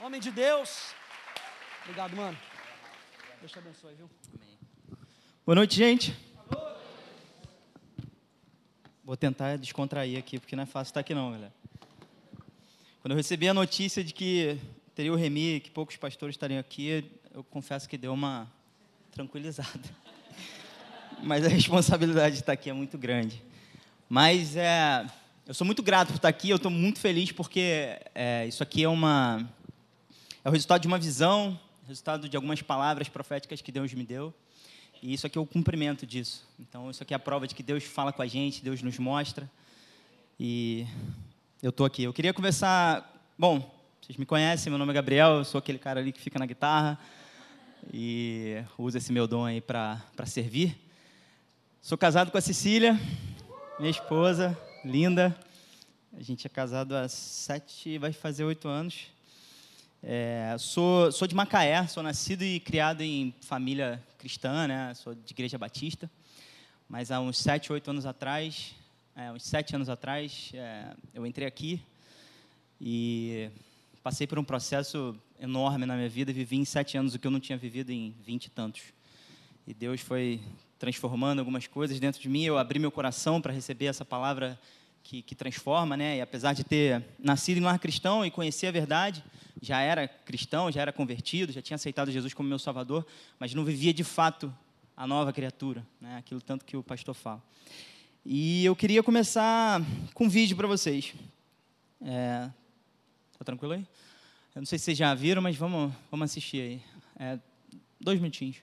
Homem de Deus. Obrigado, mano. Deus te abençoe, viu? Boa noite, gente. Vou tentar descontrair aqui, porque não é fácil estar aqui não, galera. Quando eu recebi a notícia de que teria o Remi, que poucos pastores estariam aqui, eu confesso que deu uma tranquilizada. Mas a responsabilidade de estar aqui é muito grande. Mas é, eu sou muito grato por estar aqui, eu estou muito feliz porque é, isso aqui é uma é o resultado de uma visão, resultado de algumas palavras proféticas que Deus me deu. E isso aqui é o cumprimento disso. Então, isso aqui é a prova de que Deus fala com a gente, Deus nos mostra. E eu estou aqui. Eu queria conversar. Bom, vocês me conhecem, meu nome é Gabriel, eu sou aquele cara ali que fica na guitarra e usa esse meu dom aí para servir. Sou casado com a Cecília, minha esposa, linda. A gente é casado há sete, vai fazer oito anos. É, sou, sou de Macaé, sou nascido e criado em família cristã, né? Sou de igreja batista. Mas há uns sete, oito anos atrás, é, uns sete anos atrás, é, eu entrei aqui e passei por um processo enorme na minha vida. Vivi em sete anos o que eu não tinha vivido em vinte e tantos. E Deus foi transformando algumas coisas dentro de mim. Eu abri meu coração para receber essa palavra que, que, transforma, né? E apesar de ter nascido em lar cristão e conhecer a verdade, já era cristão, já era convertido, já tinha aceitado Jesus como meu Salvador, mas não vivia de fato a nova criatura, né? Aquilo tanto que o pastor fala. E eu queria começar com um vídeo para vocês. É... Tá tranquilo aí? Eu não sei se vocês já viram, mas vamos, vamos assistir aí. É... Dois minutinhos.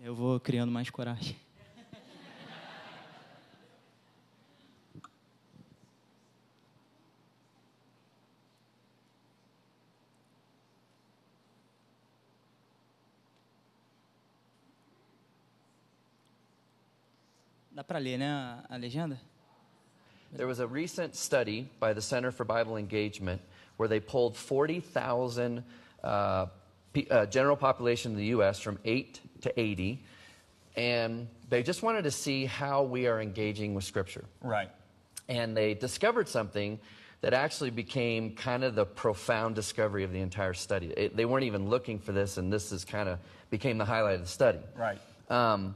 Eu vou criando mais coragem. Para ler, né, a, a legenda? There was a recent study by the Center for Bible Engagement where they pulled 40,000 uh, uh, general population in the U.S. from 8 to 80, and they just wanted to see how we are engaging with Scripture. Right. And they discovered something that actually became kind of the profound discovery of the entire study. It, they weren't even looking for this, and this is kind of became the highlight of the study. Right. Um,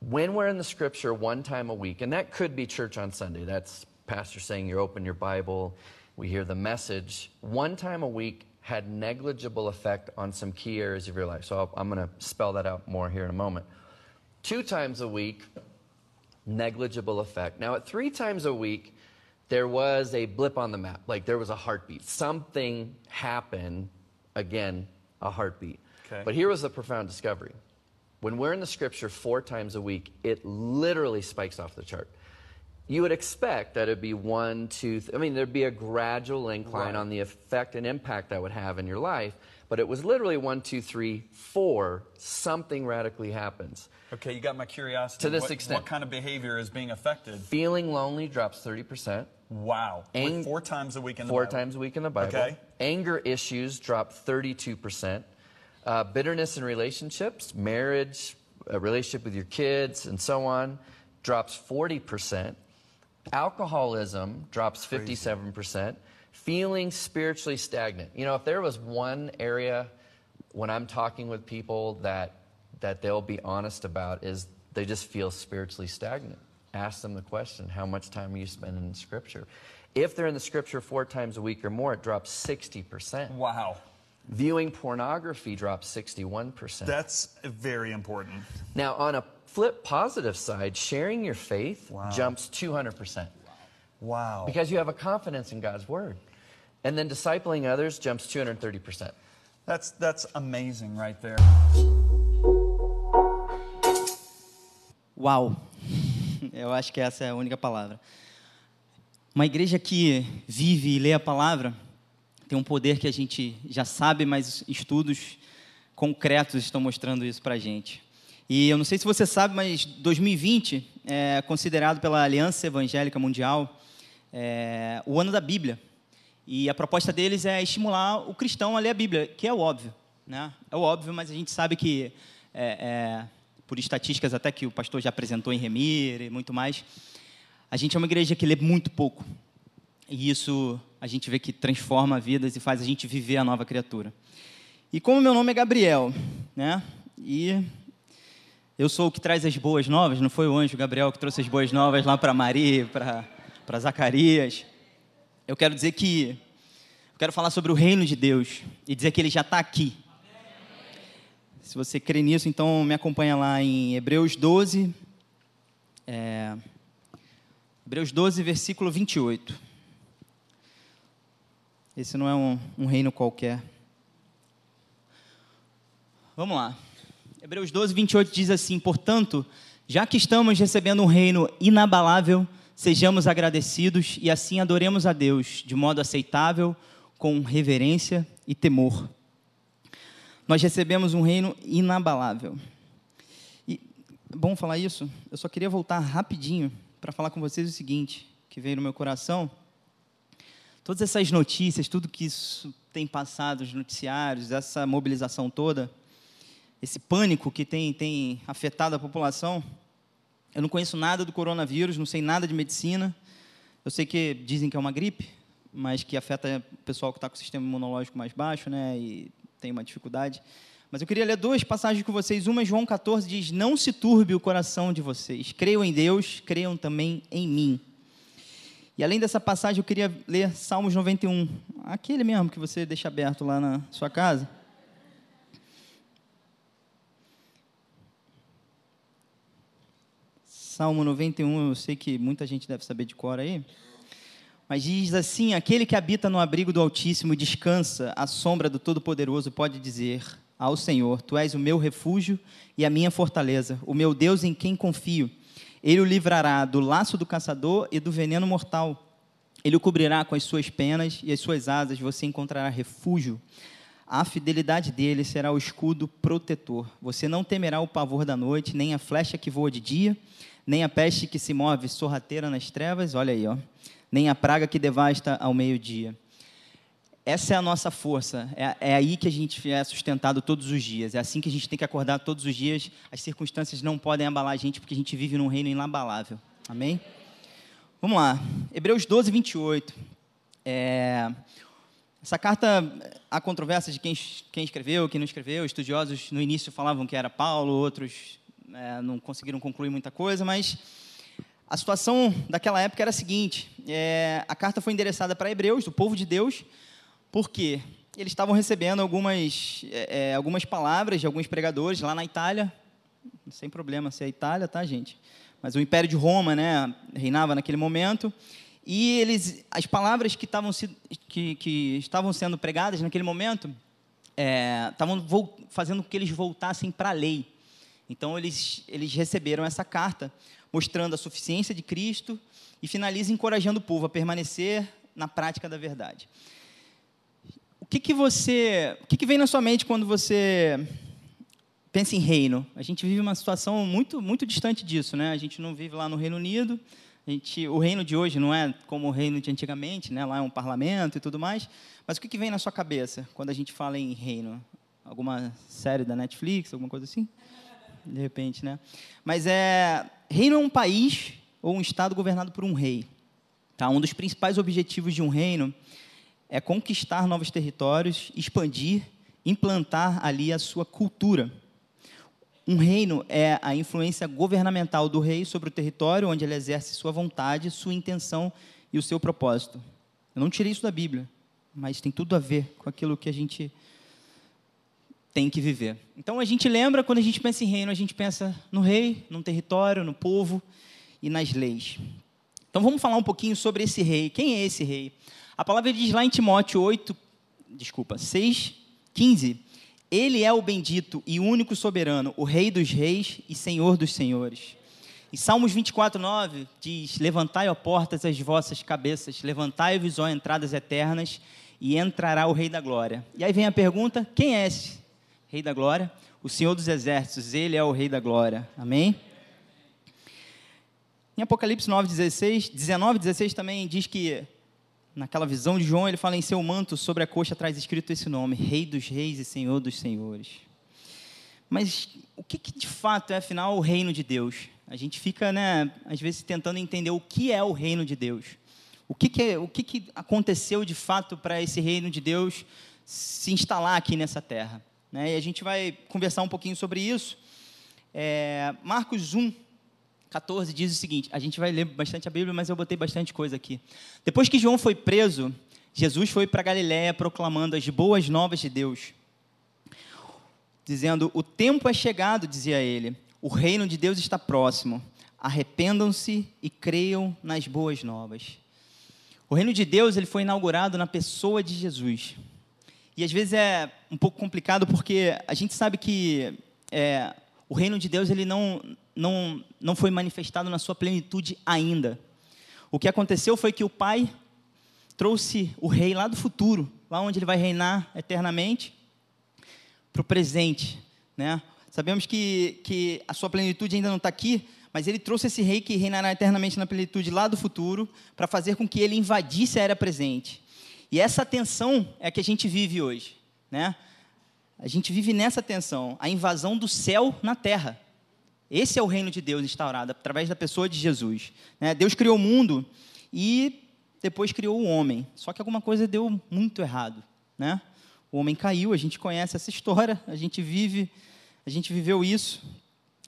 when we're in the scripture one time a week, and that could be church on Sunday, that's pastor saying you open your Bible, we hear the message, one time a week had negligible effect on some key areas of your life. So i am going to spell that out more here in a moment. Two times a week, negligible effect. Now, at three times a week, there was a blip on the map, like there was a heartbeat. Something happened, again, a heartbeat. Okay. But here was the profound discovery. When we're in the scripture four times a week, it literally spikes off the chart. You would expect that it'd be one, two, th- I mean, there'd be a gradual incline Right. on the effect and impact that would have in your life, but it was literally one, two, three, four, something radically happens. Okay, you got my curiosity. To this what, extent. What kind of behavior is being affected? Feeling lonely drops 30%. Wow. Ang- four times a week in the four Bible. times a week in the Bible. Okay. Anger issues drop 32%. Uh, bitterness in relationships, marriage, a relationship with your kids, and so on, drops 40%. Alcoholism drops 57%. Feeling spiritually stagnant. You know, if there was one area when I'm talking with people that that they'll be honest about is they just feel spiritually stagnant. Ask them the question, how much time are you spending in scripture? If they're in the scripture four times a week or more, it drops 60%. Wow. Viewing pornography drops 61%. That's very important. now, on a flip positive side, sharing your faith Wow. jumps 200%. Wow. Because you have a confidence in God's word. And then discipling others jumps 230%. That's that's amazing right there. Uau! Eu acho que essa é a única palavra. Uma igreja que vive e lê a palavra tem um poder que a gente já sabe, mas estudos concretos estão mostrando isso para a gente. E eu não sei se você sabe, mas 2020 é considerado pela Aliança Evangélica Mundial é, o ano da Bíblia. E a proposta deles é estimular o cristão a ler a Bíblia, que é o óbvio. Né? É o óbvio, mas a gente sabe que, é, é, por estatísticas até que o pastor já apresentou em Remir e muito mais, a gente é uma igreja que lê muito pouco. E isso a gente vê que transforma vidas e faz a gente viver a nova criatura. E como meu nome é Gabriel, né? E eu sou o que traz as boas novas, não foi o anjo Gabriel que trouxe as boas novas lá para Maria, para Zacarias. Eu quero dizer que eu quero falar sobre o reino de Deus e dizer que ele já está aqui. Se você crê nisso, então me acompanha lá em Hebreus 12, é, Hebreus 12, versículo 28. Esse não é um, um reino qualquer. Vamos lá. Hebreus 12, 28 diz assim: Portanto, já que estamos recebendo um reino inabalável, sejamos agradecidos e assim adoremos a Deus de modo aceitável, com reverência e temor. Nós recebemos um reino inabalável. E é bom falar isso. Eu só queria voltar rapidinho para falar com vocês o seguinte, que veio no meu coração. Todas essas notícias, tudo que isso tem passado, os noticiários, essa mobilização toda, esse pânico que tem, tem afetado a população. Eu não conheço nada do coronavírus, não sei nada de medicina. Eu sei que dizem que é uma gripe, mas que afeta o pessoal que está com o sistema imunológico mais baixo, né? E tem uma dificuldade. Mas eu queria ler duas passagens com vocês. Uma, João 14, diz: Não se turbe o coração de vocês. Creiam em Deus, creiam também em mim. E além dessa passagem, eu queria ler Salmos 91, aquele mesmo que você deixa aberto lá na sua casa. Salmo 91, eu sei que muita gente deve saber de cor aí. Mas diz assim: Aquele que habita no abrigo do Altíssimo descansa à sombra do Todo-Poderoso pode dizer ao Senhor: Tu és o meu refúgio e a minha fortaleza, o meu Deus em quem confio. Ele o livrará do laço do caçador e do veneno mortal. Ele o cobrirá com as suas penas e as suas asas você encontrará refúgio. A fidelidade dele será o escudo protetor. Você não temerá o pavor da noite, nem a flecha que voa de dia, nem a peste que se move sorrateira nas trevas. Olha aí, ó. Nem a praga que devasta ao meio-dia. Essa é a nossa força. É, é, aí que a gente é sustentado todos os dias. É assim que a gente tem que acordar todos os dias. As circunstâncias não podem abalar a gente, porque a gente vive num reino inabalável. Amém? Vamos lá. Hebreus 12, 28. É... Essa carta, há controvérsia de quem, quem escreveu, quem não escreveu. Estudiosos no início falavam que era Paulo, outros é, não conseguiram concluir muita coisa, mas a situação daquela época era a seguinte: é, a carta foi endereçada para hebreus, do povo de Deus, porque eles estavam recebendo algumas, é, é, algumas palavras de alguns pregadores lá na Itália, sem problema se é Itália, tá, gente? Mas o Império de Roma, né, reinava naquele momento, e eles, as palavras que estavam, que, que estavam sendo pregadas naquele momento é, estavam fazendo com que eles voltassem para a lei. Então, eles, eles receberam essa carta mostrando a suficiência de Cristo e finaliza encorajando o povo a permanecer na prática da verdade que, que você. O que, que vem na sua mente quando você pensa em reino? A gente vive uma situação muito, muito distante disso, né? A gente não vive lá no Reino Unido. Gente, o reino de hoje não é como o reino de antigamente, né? Lá é um parlamento e tudo mais. Mas o que, que vem na sua cabeça quando a gente fala em reino? Alguma série da Netflix, alguma coisa assim? De repente, né? Mas é reino é um país ou um estado governado por um rei. Tá? Um dos principais objetivos de um reino é conquistar novos territórios, expandir, implantar ali a sua cultura. Um reino é a influência governamental do rei sobre o território onde ele exerce sua vontade, sua intenção e o seu propósito. Eu não tirei isso da Bíblia, mas tem tudo a ver com aquilo que a gente tem que viver. Então a gente lembra, quando a gente pensa em reino, a gente pensa no rei, no território, no povo e nas leis. Então vamos falar um pouquinho sobre esse rei. Quem é esse rei? A palavra diz lá em Timóteo 8, desculpa, 6, 15. Ele é o bendito e único soberano, o Rei dos reis e Senhor dos senhores. Em Salmos 24, 9, diz: Levantai, ó portas, as vossas cabeças, levantai-vos, ó entradas eternas, e entrará o Rei da Glória. E aí vem a pergunta: quem é esse Rei da Glória? O Senhor dos Exércitos, ele é o Rei da Glória. Amém? Em Apocalipse 9, 16, 19, 16 também diz que naquela visão de João, ele fala em seu manto sobre a coxa traz escrito esse nome, Rei dos Reis e Senhor dos Senhores. Mas o que, que de fato é afinal o reino de Deus? A gente fica, né, às vezes tentando entender o que é o reino de Deus. O que, que, é, o que, que aconteceu de fato para esse reino de Deus se instalar aqui nessa terra? Né? E a gente vai conversar um pouquinho sobre isso. É, Marcos 1, 14 diz o seguinte: a gente vai ler bastante a Bíblia, mas eu botei bastante coisa aqui. Depois que João foi preso, Jesus foi para Galiléia proclamando as boas novas de Deus, dizendo: O tempo é chegado, dizia ele, o reino de Deus está próximo. Arrependam-se e creiam nas boas novas. O reino de Deus ele foi inaugurado na pessoa de Jesus. E às vezes é um pouco complicado porque a gente sabe que é, o reino de Deus ele não, não, não foi manifestado na sua plenitude ainda. O que aconteceu foi que o Pai trouxe o rei lá do futuro, lá onde ele vai reinar eternamente, para o presente. Né? Sabemos que, que a sua plenitude ainda não está aqui, mas ele trouxe esse rei que reinará eternamente na plenitude lá do futuro, para fazer com que ele invadisse a era presente. E essa tensão é que a gente vive hoje. Né? A gente vive nessa tensão, a invasão do céu na terra. Esse é o reino de Deus instaurado através da pessoa de Jesus. Né? Deus criou o mundo e depois criou o homem. Só que alguma coisa deu muito errado. Né? O homem caiu, a gente conhece essa história, a gente vive, a gente viveu isso.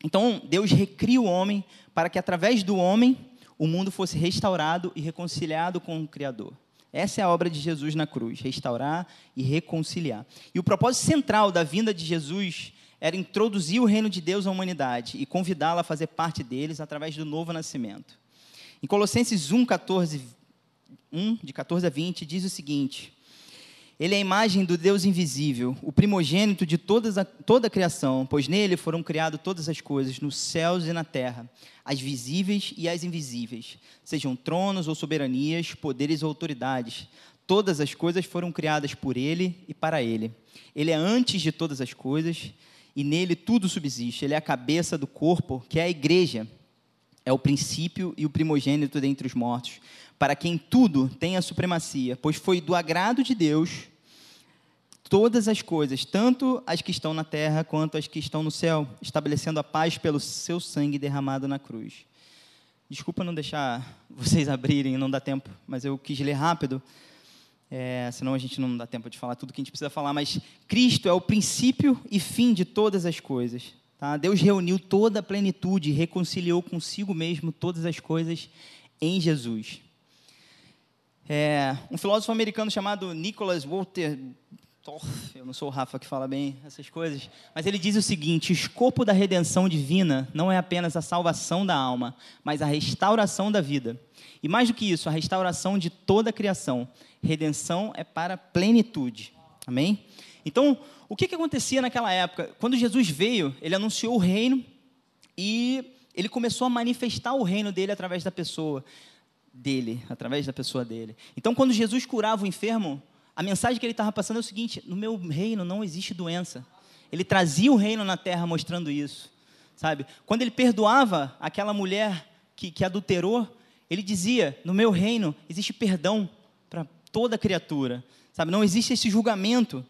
Então Deus recria o homem para que através do homem o mundo fosse restaurado e reconciliado com o Criador. Essa é a obra de Jesus na cruz, restaurar e reconciliar. E o propósito central da vinda de Jesus era introduzir o reino de Deus à humanidade e convidá-la a fazer parte deles através do novo nascimento. Em Colossenses 1, 14, 1, de 14 a 20, diz o seguinte: Ele é a imagem do Deus invisível, o primogênito de todas a, toda a criação, pois nele foram criadas todas as coisas, nos céus e na terra as visíveis e as invisíveis, sejam tronos ou soberanias, poderes ou autoridades. Todas as coisas foram criadas por Ele e para Ele. Ele é antes de todas as coisas e nele tudo subsiste. Ele é a cabeça do corpo, que é a igreja. É o princípio e o primogênito dentre os mortos, para quem tudo tem a supremacia, pois foi do agrado de Deus todas as coisas, tanto as que estão na terra quanto as que estão no céu, estabelecendo a paz pelo seu sangue derramado na cruz. Desculpa não deixar vocês abrirem, não dá tempo, mas eu quis ler rápido, é, senão a gente não dá tempo de falar tudo que a gente precisa falar. Mas Cristo é o princípio e fim de todas as coisas. Tá? Deus reuniu toda a plenitude reconciliou consigo mesmo todas as coisas em Jesus. É, um filósofo americano chamado Nicholas Walter eu não sou o Rafa que fala bem essas coisas, mas ele diz o seguinte: o escopo da redenção divina não é apenas a salvação da alma, mas a restauração da vida. E mais do que isso, a restauração de toda a criação. Redenção é para plenitude. Amém? Então, o que, que acontecia naquela época? Quando Jesus veio, ele anunciou o reino e ele começou a manifestar o reino dele através da pessoa dele, através da pessoa dele. Então, quando Jesus curava o enfermo, a mensagem que ele estava passando é o seguinte: no meu reino não existe doença. Ele trazia o reino na terra mostrando isso, sabe? Quando ele perdoava aquela mulher que, que adulterou, ele dizia: no meu reino existe perdão para toda criatura, sabe? Não existe esse julgamento.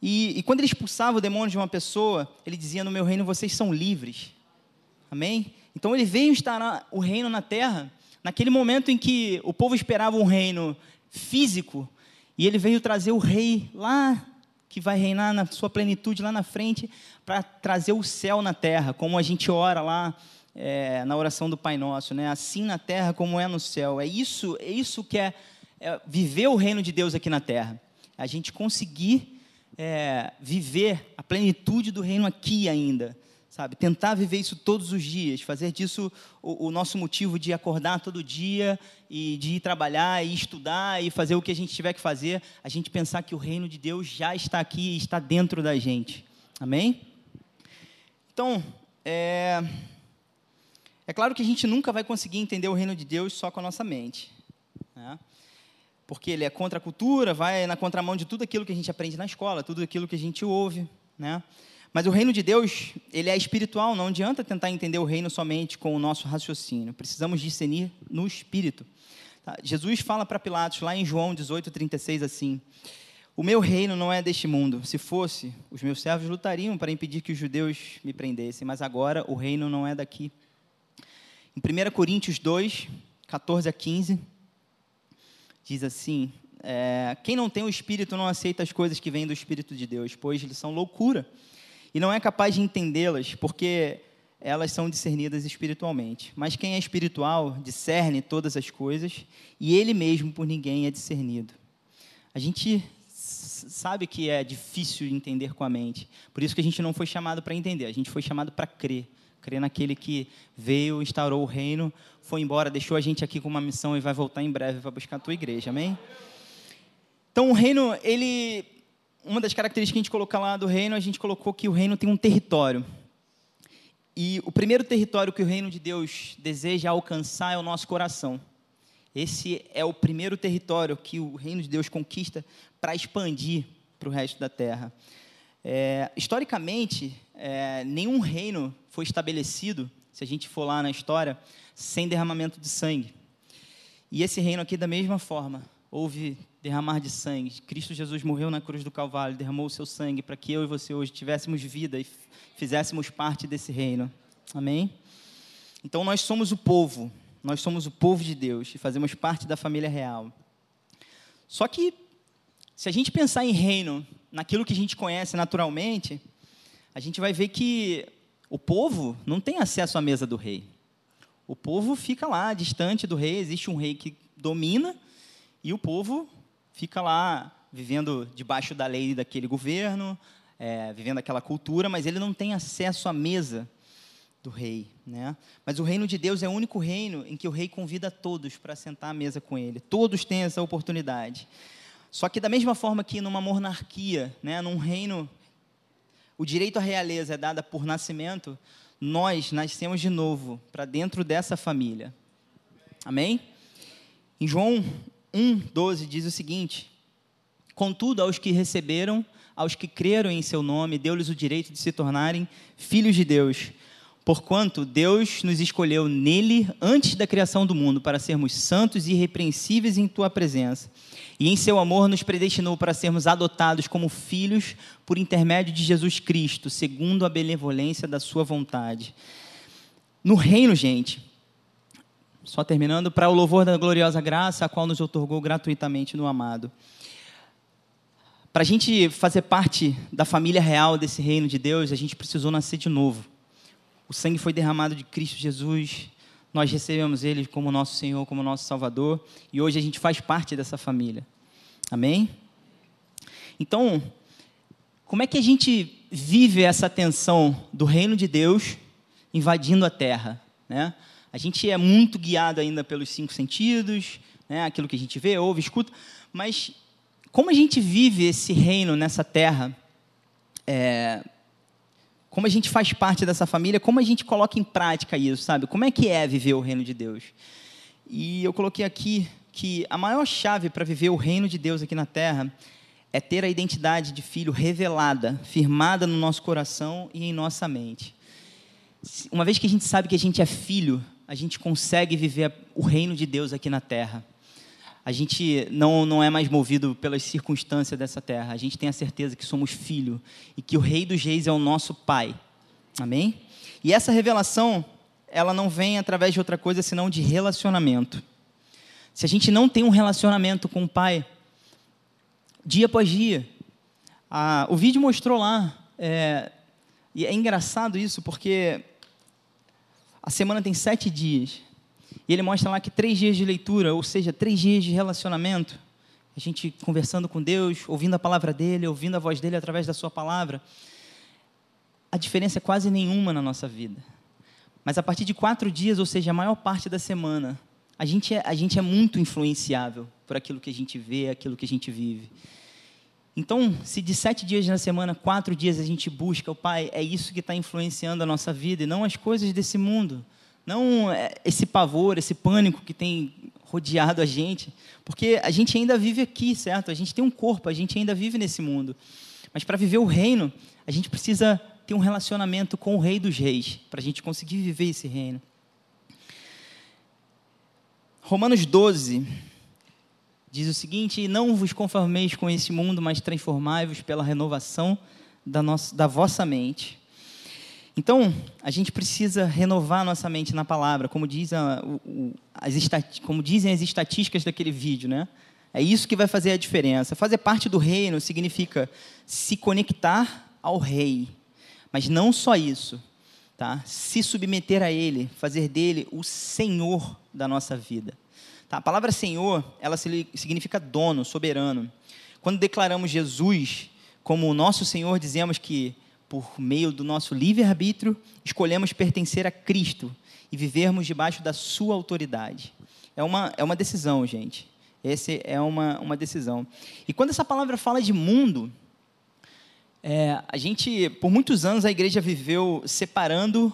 E, e quando ele expulsava o demônio de uma pessoa, ele dizia: no meu reino vocês são livres. Amém? Então ele veio instaurar o reino na terra, naquele momento em que o povo esperava um reino físico, e ele veio trazer o rei lá, que vai reinar na sua plenitude lá na frente, para trazer o céu na terra, como a gente ora lá é, na oração do Pai Nosso, né? Assim na terra como é no céu. É isso, é isso que é, é viver o reino de Deus aqui na terra. A gente conseguir é, viver a plenitude do reino aqui ainda sabe? Tentar viver isso todos os dias, fazer disso o, o, nosso motivo de acordar todo dia e de ir trabalhar e estudar e fazer o que a gente tiver que fazer, a gente pensar que o reino de Deus já está aqui está dentro da gente. Amém? Então, é, é claro que a gente nunca vai conseguir entender o reino de Deus só com a nossa mente, né? Porque ele é contra a cultura, vai na contramão de tudo aquilo que a gente aprende na escola, tudo aquilo que a gente ouve, né? Mas o reino de Deus, ele é espiritual, não adianta tentar entender o reino somente com o nosso raciocínio. Precisamos discernir no espírito. Tá? Jesus fala para Pilatos, lá em João 18, 36, assim: O meu reino não é deste mundo. Se fosse, os meus servos lutariam para impedir que os judeus me prendessem, mas agora o reino não é daqui. Em 1 Coríntios 2, 14 a 15, diz assim: é, Quem não tem o Espírito não aceita as coisas que vêm do Espírito de Deus, pois eles são loucura e não é capaz de entendê-las, porque elas são discernidas espiritualmente. Mas quem é espiritual discerne todas as coisas e ele mesmo por ninguém é discernido. A gente sabe que é difícil de entender com a mente, por isso que a gente não foi chamado para entender, a gente foi chamado para crer. Crer naquele que veio, instaurou o reino, foi embora, deixou a gente aqui com uma missão e vai voltar em breve para buscar a tua igreja, amém? Então, o reino, ele. Uma das características que a gente colocou lá do reino, a gente colocou que o reino tem um território. E o primeiro território que o reino de Deus deseja alcançar é o nosso coração. Esse é o primeiro território que o reino de Deus conquista para expandir para o resto da terra. É, historicamente, é, nenhum reino foi estabelecido, se a gente for lá na história, sem derramamento de sangue. E esse reino aqui, da mesma forma, houve derramar de sangue. Cristo Jesus morreu na cruz do Calvário, derramou o seu sangue para que eu e você hoje tivéssemos vida e fizéssemos parte desse reino. Amém? Então nós somos o povo, nós somos o povo de Deus e fazemos parte da família real. Só que, se a gente pensar em reino, naquilo que a gente conhece naturalmente, a gente vai ver que o povo não tem acesso à mesa do rei. O povo fica lá, distante do rei, existe um rei que domina, e o povo fica lá vivendo debaixo da lei daquele governo, é, vivendo aquela cultura, mas ele não tem acesso à mesa do rei. Né? Mas o reino de Deus é o único reino em que o rei convida todos para sentar à mesa com ele. Todos têm essa oportunidade. Só que, da mesma forma que numa monarquia, né, num reino, o direito à realeza é dada por nascimento, nós nascemos de novo para dentro dessa família. Amém? Em João 1, 12 diz o seguinte: Contudo, aos que receberam, aos que creram em seu nome, deu-lhes o direito de se tornarem filhos de Deus. Porquanto Deus nos escolheu nele antes da criação do mundo para sermos santos e irrepreensíveis em tua presença. E em seu amor nos predestinou para sermos adotados como filhos por intermédio de Jesus Cristo, segundo a benevolência da sua vontade. No reino, gente, só terminando, para o louvor da gloriosa graça, a qual nos otorgou gratuitamente no amado. Para a gente fazer parte da família real desse reino de Deus, a gente precisou nascer de novo. O sangue foi derramado de Cristo Jesus, nós recebemos Ele como nosso Senhor, como nosso Salvador, e hoje a gente faz parte dessa família. Amém? Então, como é que a gente vive essa tensão do reino de Deus invadindo a terra? Né? A gente é muito guiado ainda pelos cinco sentidos, né, aquilo que a gente vê, ouve, escuta, mas como a gente vive esse reino nessa terra, é, como a gente faz parte dessa família, como a gente coloca em prática isso, sabe? Como é que é viver o reino de Deus? E eu coloquei aqui que a maior chave para viver o reino de Deus aqui na terra é ter a identidade de filho revelada, firmada no nosso coração e em nossa mente. Uma vez que a gente sabe que a gente é filho, a gente consegue viver o reino de Deus aqui na terra. A gente não, não é mais movido pelas circunstâncias dessa terra. A gente tem a certeza que somos filho e que o Rei dos Reis é o nosso Pai. Amém? E essa revelação, ela não vem através de outra coisa senão de relacionamento. Se a gente não tem um relacionamento com o Pai, dia após dia, o vídeo mostrou lá, é, e é engraçado isso porque a semana tem sete dias. E ele mostra lá que três dias de leitura, ou seja, três dias de relacionamento, a gente conversando com Deus, ouvindo a palavra dele, ouvindo a voz dele através da sua palavra, a diferença é quase nenhuma na nossa vida. Mas a partir de quatro dias, ou seja, a maior parte da semana, a gente é, a gente é muito influenciável por aquilo que a gente vê, aquilo que a gente vive. Então, se de sete dias na semana, quatro dias a gente busca o Pai, é isso que está influenciando a nossa vida e não as coisas desse mundo. Não é, esse pavor, esse pânico que tem rodeado a gente. Porque a gente ainda vive aqui, certo? A gente tem um corpo, a gente ainda vive nesse mundo. Mas para viver o reino, a gente precisa ter um relacionamento com o Rei dos Reis, para a gente conseguir viver esse reino. Romanos 12, diz o seguinte: Não vos conformeis com esse mundo, mas transformai-vos pela renovação da, nossa, da vossa mente. Então, a gente precisa renovar nossa mente na palavra, como, diz a, o, as como dizem as estatísticas daquele vídeo, né? É isso que vai fazer a diferença. Fazer parte do reino significa se conectar ao rei, mas não só isso, tá? Se submeter a ele, fazer dele o senhor da nossa vida. Tá? A palavra senhor, ela significa dono, soberano. Quando declaramos Jesus como o nosso Senhor, dizemos que por meio do nosso livre-arbítrio, escolhemos pertencer a Cristo e vivermos debaixo da sua autoridade. É uma, é uma decisão, gente. Essa é uma, uma decisão. E quando essa palavra fala de mundo, é, a gente, por muitos anos, a igreja viveu separando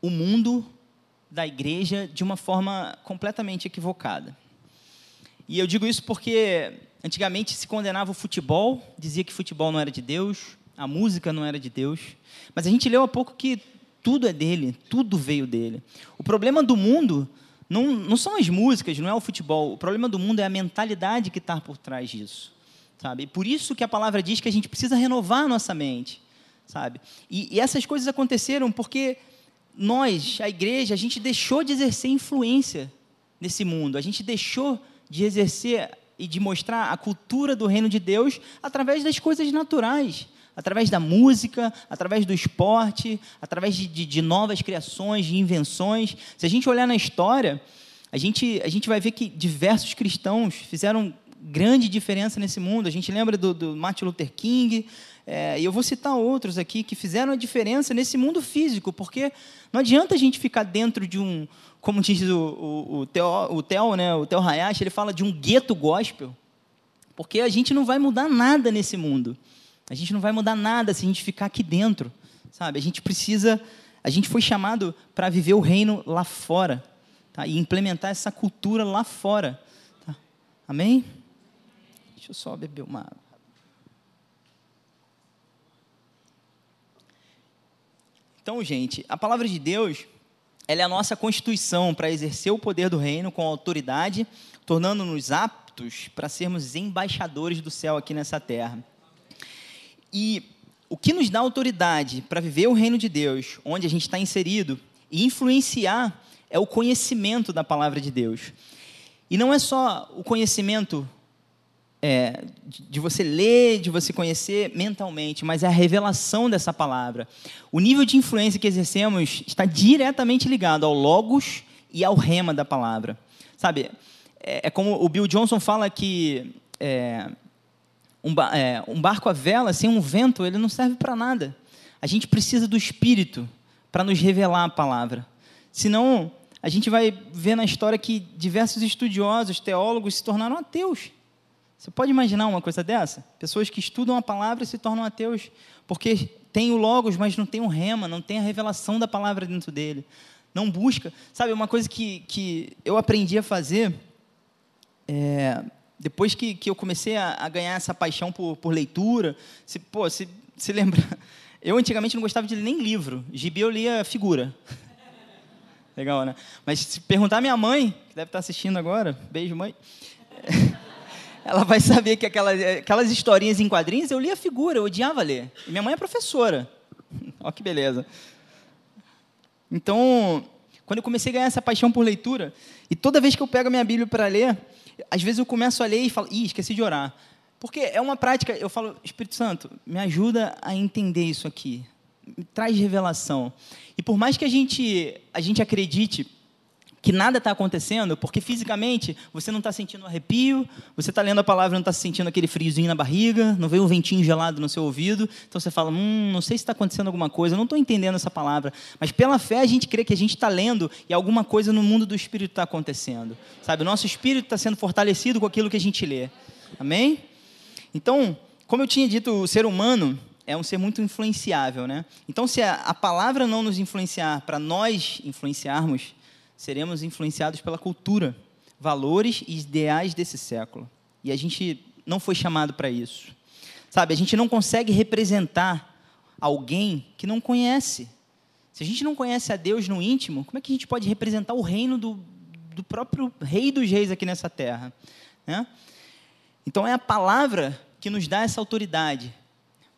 o mundo da igreja de uma forma completamente equivocada. E eu digo isso porque antigamente se condenava o futebol, dizia que futebol não era de Deus, a música não era de Deus. Mas a gente leu há pouco que tudo é dele, tudo veio dele. O problema do mundo não, não são as músicas, não é o futebol. O problema do mundo é a mentalidade que está por trás disso sabe? E por isso que a palavra diz que a gente precisa renovar a nossa mente, sabe? E, e essas coisas aconteceram porque nós, a igreja, a gente deixou de exercer influência nesse mundo, a gente deixou de exercer e de mostrar a cultura do reino de Deus através das coisas naturais, através da música, através do esporte, através de, de, de, novas criações, de invenções. Se a gente olhar na história, a gente, a gente vai ver que diversos cristãos fizeram grande diferença nesse mundo. A gente lembra do, do Martin Luther King, é, e eu vou citar outros aqui que fizeram a diferença nesse mundo físico, porque não adianta a gente ficar dentro de um, como diz o, o, o, Theo, o Theo, né, o Hayashi, ele fala de um gueto gospel, porque a gente não vai mudar nada nesse mundo. A gente não vai mudar nada se a gente ficar aqui dentro, sabe? A gente precisa, a gente foi chamado para viver o reino lá fora, tá? E implementar essa cultura lá fora, tá? Amém? Deixa eu só beber uma água. Então, gente, a palavra de Deus, ela é a nossa constituição para exercer o poder do reino com autoridade, tornando-nos aptos para sermos embaixadores do céu aqui nessa terra. E o que nos dá autoridade para viver o reino de Deus, onde a gente está inserido, e influenciar é o conhecimento da palavra de Deus. E não é só o conhecimento é, de você ler, de você conhecer mentalmente, mas é a revelação dessa palavra. O nível de influência que exercemos está diretamente ligado ao logos e ao rema da palavra. Sabe, é, é como o Bill Johnson fala que é, um, é, um barco a vela sem um vento ele não serve para nada. A gente precisa do Espírito para nos revelar a palavra. Senão, a gente vai ver na história que diversos estudiosos, teólogos se tornaram ateus você pode imaginar uma coisa dessa? Pessoas que estudam a palavra e se tornam ateus, porque tem o Logos, mas não tem o rema, não tem a revelação da palavra dentro dele. Não busca. Sabe, uma coisa que, que eu aprendi a fazer, é, depois que, que eu comecei a, a, ganhar essa paixão por, por leitura, se, pô, se, se lembra, eu antigamente não gostava de ler nem livro, gibi eu lia figura. Legal, né? Mas se perguntar à minha mãe, que deve estar assistindo agora, beijo, mãe ela vai saber que aquelas, aquelas historinhas em quadrinhos eu lia figura, eu odiava ler. E minha mãe é professora. Olha que beleza. Então, quando eu comecei a ganhar essa paixão por leitura, e toda vez que eu pego a minha Bíblia para ler, às vezes eu começo a ler e falo, ih, esqueci de orar. Porque é uma prática, eu falo, Espírito Santo, me ajuda a entender isso aqui. Me traz revelação. E por mais que a gente, a gente acredite que nada está acontecendo, porque fisicamente você não está sentindo arrepio, você está lendo a palavra e não está sentindo aquele friozinho na barriga, não veio um ventinho gelado no seu ouvido, então você fala, hum, não sei se está acontecendo alguma coisa, não estou entendendo essa palavra. Mas pela fé a gente crê que a gente está lendo e alguma coisa no mundo do Espírito está acontecendo. Sabe, o nosso Espírito está sendo fortalecido com aquilo que a gente lê. Amém? Então, como eu tinha dito, o ser humano é um ser muito influenciável, né? Então, se a palavra não nos influenciar para nós influenciarmos, seremos influenciados pela cultura, valores e ideais desse século. E a gente não foi chamado para isso. Sabe, a gente não consegue representar alguém que não conhece. Se a gente não conhece a Deus no íntimo, como é que a gente pode representar o reino do, do próprio Rei dos Reis aqui nessa terra? Né? Então é a palavra que nos dá essa autoridade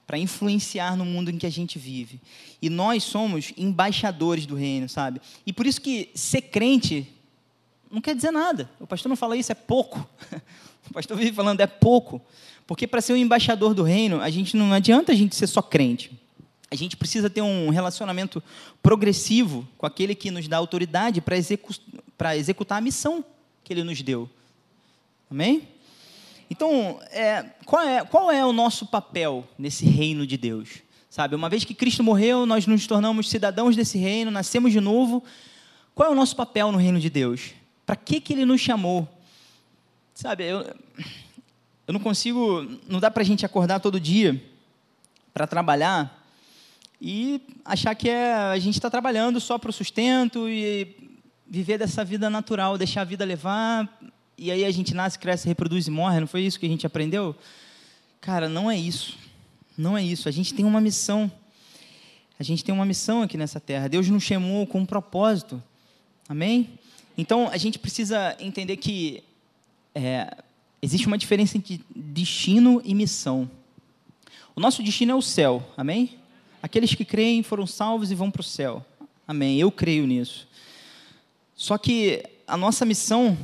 para influenciar no mundo em que a gente vive. E nós somos embaixadores do reino, sabe? E por isso que ser crente não quer dizer nada. O pastor não fala isso, é pouco. O pastor vive falando é pouco. Porque para ser um embaixador do reino, a gente não adianta a gente ser só crente. A gente precisa ter um relacionamento progressivo com aquele que nos dá autoridade para execu executar a missão que ele nos deu. Amém? Então, é, qual, é, qual é o nosso papel nesse reino de Deus? Sabe, uma vez que Cristo morreu, nós nos tornamos cidadãos desse reino, nascemos de novo. Qual é o nosso papel no reino de Deus? Para que, que ele nos chamou? Sabe, eu, eu não consigo, não dá para a gente acordar todo dia para trabalhar e achar que é, a gente está trabalhando só para o sustento e viver dessa vida natural, deixar a vida levar, e aí a gente nasce, cresce, reproduz e morre, não foi isso que a gente aprendeu? Cara, não é isso. Não é isso. A gente tem uma missão. A gente tem uma missão aqui nessa terra. Deus nos chamou com um propósito. Amém? Então, a gente precisa entender que é, existe uma diferença entre destino e missão. O nosso destino é o céu. Amém? Aqueles que creem foram salvos e vão para o céu. Amém. Eu creio nisso. Só que a nossa missão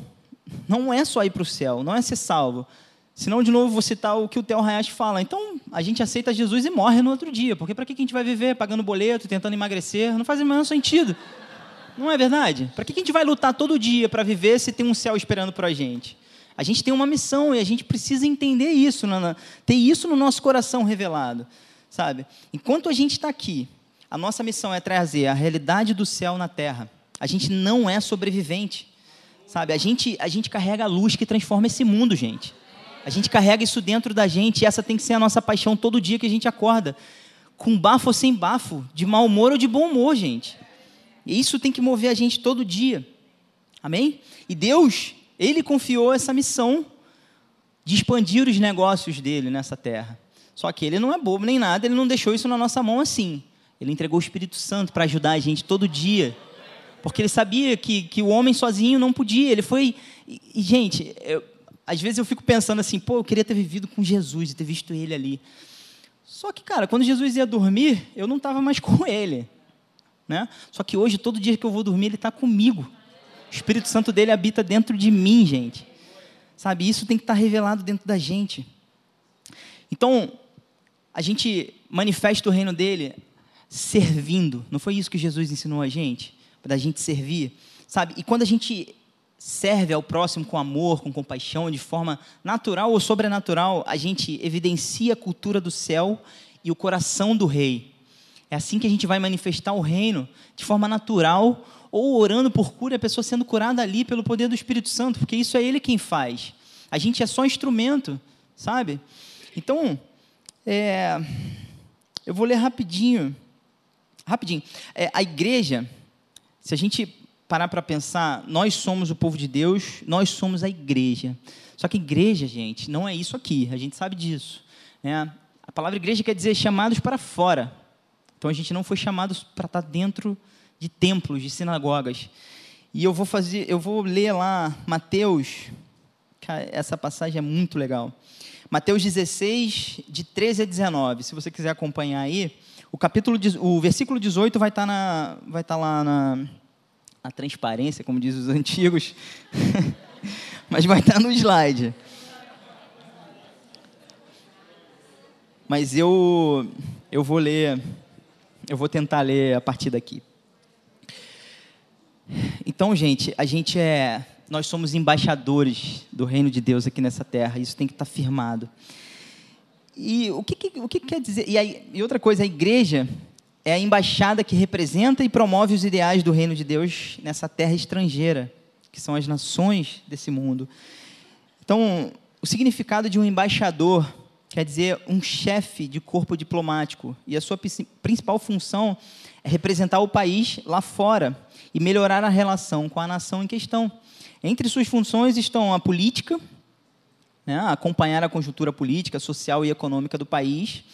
não é só ir para o céu, não é ser salvo. Senão, de novo, vou citar o que o Theo Hayashi fala. Então, a gente aceita Jesus e morre no outro dia. Porque para que a gente vai viver pagando boleto, tentando emagrecer? Não faz o menor sentido. Não é verdade? Para que a gente vai lutar todo dia para viver se tem um céu esperando para a gente? A gente tem uma missão e a gente precisa entender isso, ter isso no nosso coração revelado sabe? Enquanto a gente está aqui, a nossa missão é trazer a realidade do céu na terra. A gente não é sobrevivente, sabe? A gente, a gente carrega a luz que transforma esse mundo, gente. A gente carrega isso dentro da gente e essa tem que ser a nossa paixão todo dia que a gente acorda. Com bafo ou sem bafo, de mau humor ou de bom humor, gente. E isso tem que mover a gente todo dia. Amém? E Deus, Ele confiou essa missão de expandir os negócios dele nessa terra. Só que ele não é bobo nem nada, ele não deixou isso na nossa mão assim. Ele entregou o Espírito Santo para ajudar a gente todo dia. Porque ele sabia que, que o homem sozinho não podia. Ele foi. E, e gente, eu, às vezes eu fico pensando assim, pô, eu queria ter vivido com Jesus e ter visto ele ali. Só que, cara, quando Jesus ia dormir, eu não estava mais com ele. Né? Só que hoje, todo dia que eu vou dormir, ele está comigo. O Espírito Santo dele habita dentro de mim, gente. Sabe, isso tem que estar tá revelado dentro da gente. Então, a gente manifesta o reino dele servindo. Não foi isso que Jesus ensinou a gente? Para a gente servir. Sabe? E quando a gente serve ao próximo com amor, com compaixão, de forma natural ou sobrenatural, a gente evidencia a cultura do céu e o coração do rei. É assim que a gente vai manifestar o reino de forma natural ou orando por cura, a pessoa sendo curada ali pelo poder do Espírito Santo, porque isso é ele quem faz. A gente é só instrumento, sabe? Então, é, eu vou ler rapidinho. Rapidinho. É, a igreja, se a gente parar para pensar, nós somos o povo de Deus, nós somos a igreja. Só que igreja, gente, não é isso aqui, a gente sabe disso. Né? A palavra igreja quer dizer chamados para fora. Então a gente não foi chamados para estar dentro de templos, de sinagogas. E eu vou fazer, eu vou ler lá Mateus, essa passagem é muito legal. Mateus 16, de 13 a 19. Se você quiser acompanhar aí, o capítulo, o versículo 18 vai estar, tá na, vai estar tá lá na, na transparência, como diz os antigos, mas vai estar tá no slide. Mas eu, eu vou ler, eu vou tentar ler a partir daqui. Então, gente, a gente é nós somos embaixadores do reino de Deus aqui nessa terra. Isso tem que estar firmado. E o que, o que quer dizer? E, aí, e outra coisa, a igreja é a embaixada que representa e promove os ideais do reino de Deus nessa terra estrangeira, que são as nações desse mundo. Então, o significado de um embaixador quer dizer um chefe de corpo diplomático, e a sua principal função é representar o país lá fora e melhorar a relação com a nação em questão. Entre suas funções estão a política, né, acompanhar a conjuntura política, social e econômica do país,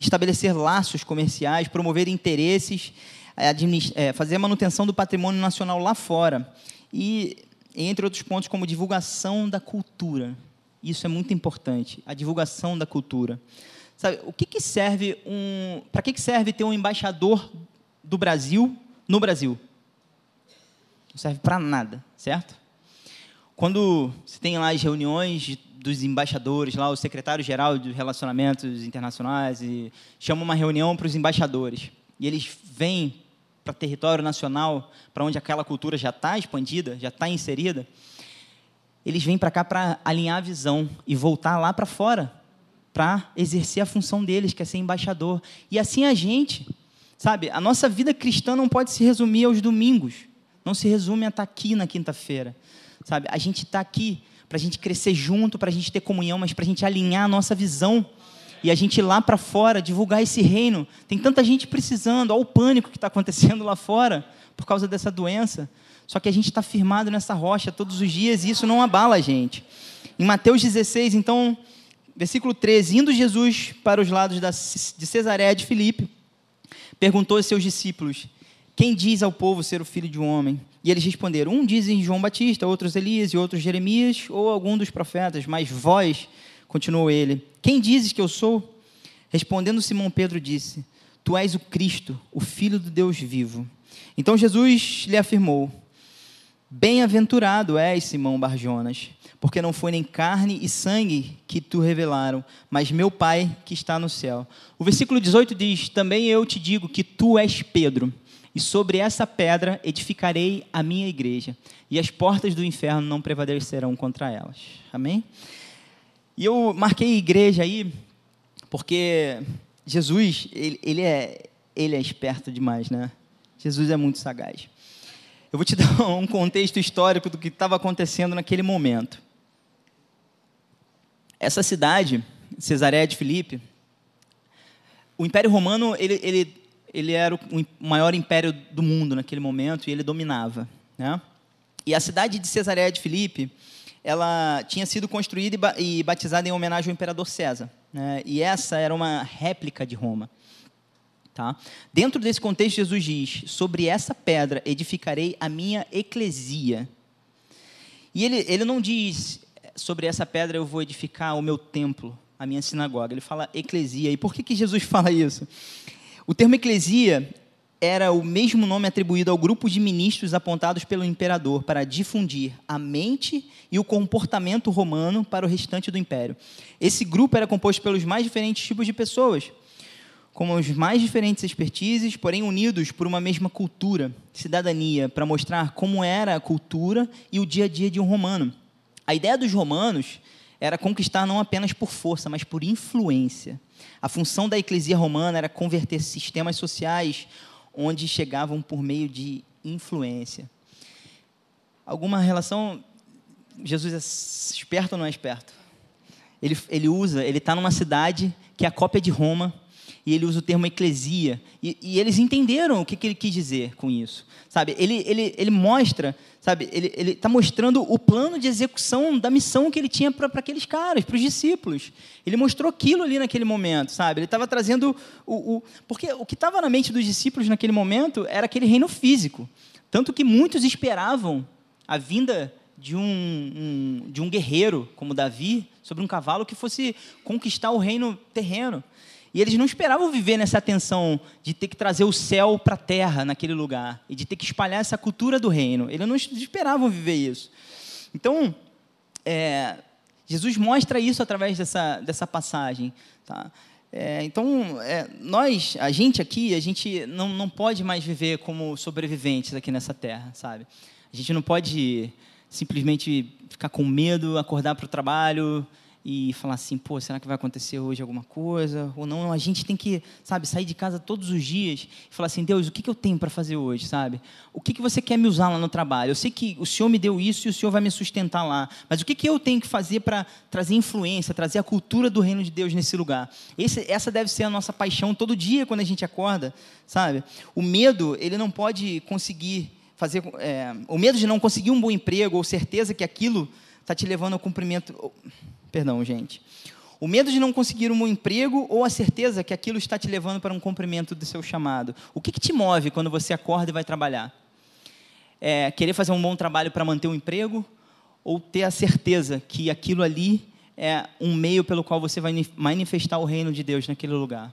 estabelecer laços comerciais, promover interesses, é, fazer a manutenção do patrimônio nacional lá fora e, entre outros pontos, como divulgação da cultura. Isso é muito importante, a divulgação da cultura. Sabe, o que, que serve um, para que, que serve ter um embaixador do Brasil no Brasil? Não serve para nada, certo? quando se tem lá as reuniões dos embaixadores, lá o secretário-geral de Relacionamentos Internacionais, e chama uma reunião para os embaixadores. E eles vêm para território nacional, para onde aquela cultura já está expandida, já está inserida. Eles vêm para cá para alinhar a visão e voltar lá para fora, para exercer a função deles, que é ser embaixador. E assim a gente, sabe? A nossa vida cristã não pode se resumir aos domingos, não se resume a estar aqui na quinta-feira, sabe? A gente está aqui para a gente crescer junto, para a gente ter comunhão, mas para a gente alinhar a nossa visão e a gente ir lá para fora divulgar esse reino. Tem tanta gente precisando, olha o pânico que está acontecendo lá fora por causa dessa doença. Só que a gente está firmado nessa rocha todos os dias e isso não abala a gente. Em Mateus 16, então, versículo 13: Indo Jesus para os lados de Cesareia de Filipe, perguntou aos seus discípulos: Quem diz ao povo ser o filho de um homem? E eles responderam: Um dizem João Batista, outros Elias e outros Jeremias ou algum dos profetas, mas vós, continuou ele, quem dizes que eu sou? Respondendo Simão Pedro disse: Tu és o Cristo, o filho do Deus vivo. Então Jesus lhe afirmou: Bem-aventurado és, Simão Barjonas, porque não foi nem carne e sangue que tu revelaram, mas meu Pai que está no céu. O versículo 18 diz: Também eu te digo que tu és Pedro, e sobre essa pedra edificarei a minha igreja, e as portas do inferno não prevalecerão contra elas. Amém? E eu marquei igreja aí, porque Jesus, ele, ele, é, ele é esperto demais, né? Jesus é muito sagaz. Eu vou te dar um contexto histórico do que estava acontecendo naquele momento. Essa cidade, Cesareia de Filipe, o Império Romano ele, ele, ele era o maior império do mundo naquele momento e ele dominava. Né? E a cidade de Cesareia de Filipe, ela tinha sido construída e, ba batizada em homenagem ao imperador César. Né? E essa era uma réplica de Roma. Tá? Dentro desse contexto, Jesus diz: Sobre essa pedra edificarei a minha eclesia. E ele, ele não diz: Sobre essa pedra eu vou edificar o meu templo, a minha sinagoga. Ele fala eclesia. E por que, que Jesus fala isso? O termo eclesia era o mesmo nome atribuído ao grupo de ministros apontados pelo imperador para difundir a mente e o comportamento romano para o restante do império. Esse grupo era composto pelos mais diferentes tipos de pessoas com os mais diferentes expertises, porém unidos por uma mesma cultura, cidadania, para mostrar como era a cultura e o dia a dia de um romano. A ideia dos romanos era conquistar não apenas por força, mas por influência. A função da eclesia romana era converter sistemas sociais onde chegavam por meio de influência. Alguma relação? Jesus é esperto ou não é esperto? Ele, ele usa, ele está numa cidade que é a cópia de Roma, e ele usa o termo eclesia, e, e eles entenderam o que, que, ele quis dizer com isso, sabe? Ele, ele, ele mostra, sabe? Ele está mostrando o plano de execução da missão que ele tinha para aqueles caras, para os discípulos. Ele mostrou aquilo ali naquele momento, sabe? Ele estava trazendo o, o, porque o que estava na mente dos discípulos naquele momento era aquele reino físico, tanto que muitos esperavam a vinda de um, um, de um guerreiro como Davi sobre um cavalo que fosse conquistar o reino terreno. E eles não esperavam viver nessa tensão de ter que trazer o céu para a terra naquele lugar e de ter que espalhar essa cultura do reino. Eles não esperavam viver isso. Então, é, Jesus mostra isso através dessa, dessa passagem. Tá? É, então, é, nós, a gente aqui, a gente não, não pode mais viver como sobreviventes aqui nessa terra, sabe? A gente não pode simplesmente ficar com medo, acordar para o trabalho e falar assim, pô, será que vai acontecer hoje alguma coisa? Ou não, a gente tem que, sabe, sair de casa todos os dias e falar assim, Deus, o que, que eu tenho para fazer hoje, sabe? O que, que você quer me usar lá no trabalho? Eu sei que o Senhor me deu isso e o Senhor vai me sustentar lá, mas o que, que eu tenho que fazer para trazer influência, trazer a cultura do reino de Deus nesse lugar? Esse, essa deve ser a nossa paixão todo dia quando a gente acorda, sabe? O medo, ele não pode conseguir fazer, é, o medo de não conseguir um bom emprego ou certeza que aquilo está te levando ao cumprimento Perdão, gente. O medo de não conseguir um emprego ou a certeza que aquilo está te levando para um cumprimento do seu chamado. O que, que te move quando você acorda e vai trabalhar? É querer fazer um bom trabalho para manter o um emprego ou ter a certeza que aquilo ali é um meio pelo qual você vai manifestar o reino de Deus naquele lugar?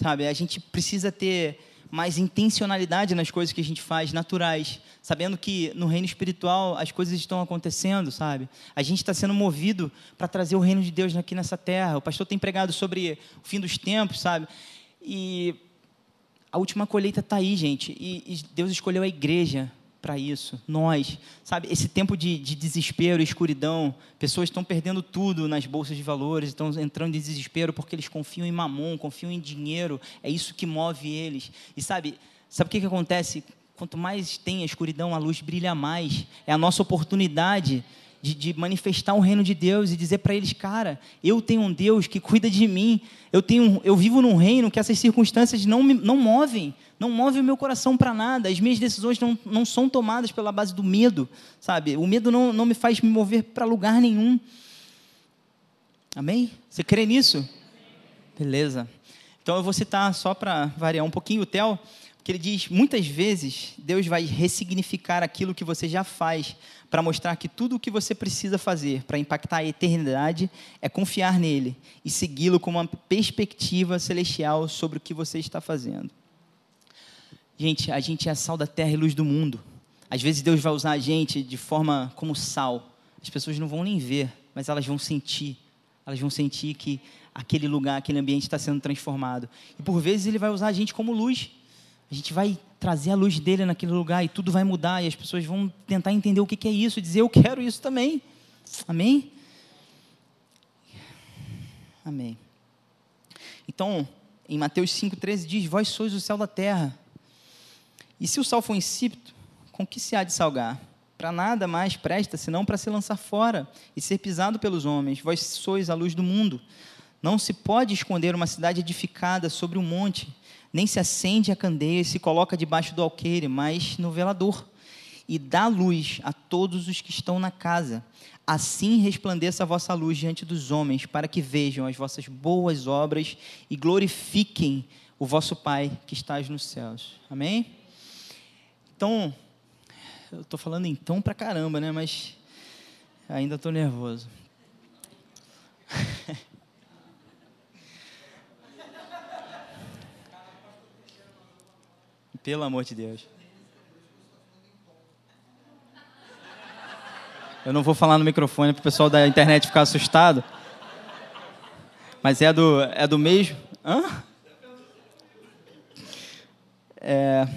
Sabe? A gente precisa ter mais intencionalidade nas coisas que a gente faz, naturais, sabendo que no reino espiritual as coisas estão acontecendo, sabe? A gente está sendo movido para trazer o reino de Deus aqui nessa terra. O pastor tem pregado sobre o fim dos tempos, sabe? E a última colheita está aí, gente. E, Deus escolheu a igreja para isso. Nós, sabe, esse tempo de, de desespero, escuridão, pessoas estão perdendo tudo nas bolsas de valores, estão entrando em desespero porque eles confiam em mamon, confiam em dinheiro, é isso que move eles. E sabe, sabe o que, que acontece? Quanto mais tem a escuridão, a luz brilha mais. É a nossa oportunidade de, de manifestar o reino de Deus e dizer para eles, cara, eu tenho um Deus que cuida de mim. Eu tenho, eu vivo num reino que essas circunstâncias não me, não movem, não movem o meu coração para nada. As minhas decisões não, não são tomadas pela base do medo, sabe? O medo não, não me faz me mover para lugar nenhum. Amém? Você crê nisso? Beleza. Então eu vou citar só para variar um pouquinho o Theo que ele diz: muitas vezes Deus vai ressignificar aquilo que você já faz para mostrar que tudo o que você precisa fazer para impactar a eternidade é confiar nele e segui-lo com uma perspectiva celestial sobre o que você está fazendo. Gente, a gente é sal da terra e luz do mundo. Às vezes Deus vai usar a gente de forma como sal. As pessoas não vão nem ver, mas elas vão sentir. Elas vão sentir que aquele lugar, aquele ambiente está sendo transformado. E por vezes Ele vai usar a gente como luz a gente vai trazer a luz dele naquele lugar e tudo vai mudar e as pessoas vão tentar entender o que é isso e dizer eu quero isso também. Amém? Amém. Então, em Mateus 5,13 diz: Vós sois o céu da terra. E se o sal for insípido, com que se há de salgar? Para nada mais presta, senão para se lançar fora e ser pisado pelos homens. Vós sois a luz do mundo. Não se pode esconder uma cidade edificada sobre um monte nem se acende a candeia e se coloca debaixo do alqueire, mas no velador, e dá luz a todos os que estão na casa. Assim resplandeça a vossa luz diante dos homens, para que vejam as vossas boas obras e glorifiquem o vosso Pai que estás nos céus. Amém? Então, eu estou falando então pra caramba, né? Mas ainda estou nervoso. Pelo amor de Deus. Eu não vou falar no microfone para o pessoal da internet ficar assustado. Mas é do, é do mesmo. Hã? É,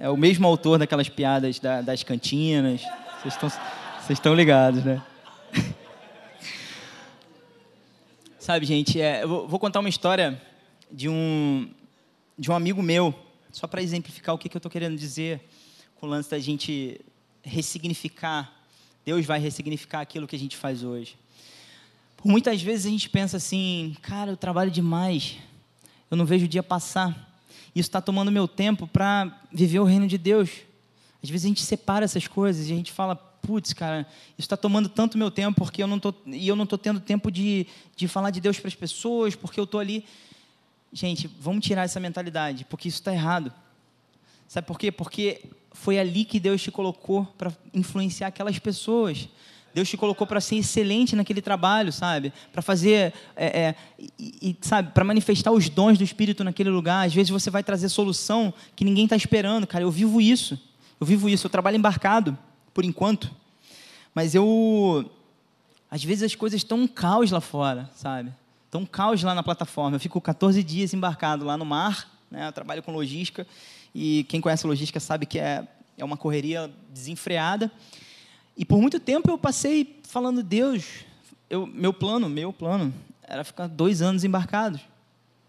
é o mesmo autor daquelas piadas da, das cantinas. Vocês estão, vocês estão ligados, né? Sabe, gente, é, eu vou contar uma história de um, de um amigo meu só para exemplificar o que, que eu estou querendo dizer com o lance da gente ressignificar. Deus vai ressignificar aquilo que a gente faz hoje. Muitas vezes a gente pensa assim, cara, eu trabalho demais, eu não vejo o dia passar. Isso está tomando meu tempo para viver o reino de Deus. Às vezes a gente separa essas coisas e a gente fala, putz, cara, isso está tomando tanto meu tempo porque eu não tô e eu não estou tendo tempo de, de falar de Deus para as pessoas, porque eu estou ali. Gente, vamos tirar essa mentalidade, porque isso está errado. Sabe por quê? Porque foi ali que Deus te colocou para influenciar aquelas pessoas. Deus te colocou para ser excelente naquele trabalho, sabe? Para fazer, é, é, e, sabe, para manifestar os dons do Espírito naquele lugar. Às vezes você vai trazer solução que ninguém está esperando, cara. Eu vivo isso. Eu vivo isso. Eu trabalho embarcado, por enquanto. Mas eu, às vezes as coisas estão um caos lá fora, sabe? Então, um caos lá na plataforma. Eu fico 14 dias embarcado lá no mar, né? eu trabalho com logística, e quem conhece logística sabe que é, é uma correria desenfreada. E por muito tempo eu passei falando, Deus, eu, meu plano, meu plano, era ficar dois anos embarcado.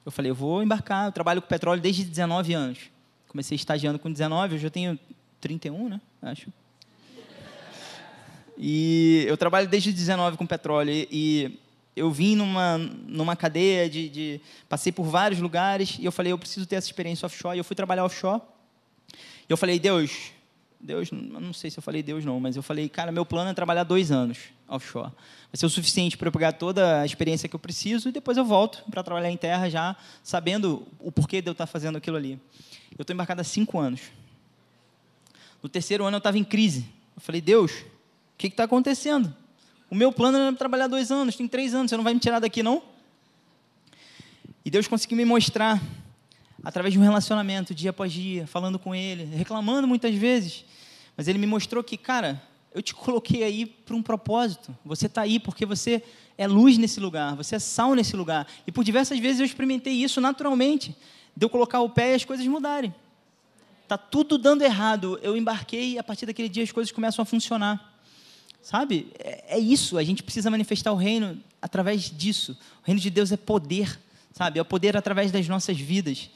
Eu falei, eu vou embarcar, eu trabalho com petróleo desde 19 anos. Comecei estagiando com 19, eu já tenho 31, né? Acho. E eu trabalho desde 19 com petróleo. E, eu vim numa, numa cadeia de, de, Passei por vários lugares e eu falei, eu preciso ter essa experiência offshore. E eu fui trabalhar offshore. E eu falei, Deus, Deus, não sei se eu falei Deus não, mas eu falei, cara, meu plano é trabalhar dois anos offshore. Vai ser o suficiente para eu pegar toda a experiência que eu preciso e depois eu volto para trabalhar em terra já sabendo o porquê de eu estar fazendo aquilo ali. Eu estou embarcado há cinco anos. No terceiro ano eu estava em crise. Eu falei, Deus, o que está acontecendo? O meu plano era trabalhar dois anos, tem três anos, você não vai me tirar daqui, não? E Deus conseguiu me mostrar através de um relacionamento, dia após dia, falando com ele, reclamando muitas vezes. Mas ele me mostrou que, cara, eu te coloquei aí para um propósito. Você está aí porque você é luz nesse lugar, você é sal nesse lugar. E por diversas vezes eu experimentei isso naturalmente, de eu colocar o pé e as coisas mudarem. Tá tudo dando errado. Eu embarquei e a partir daquele dia as coisas começam a funcionar. Sabe? É, é isso. A gente precisa manifestar o reino através disso. O reino de Deus é poder, sabe? É o poder através das nossas vidas.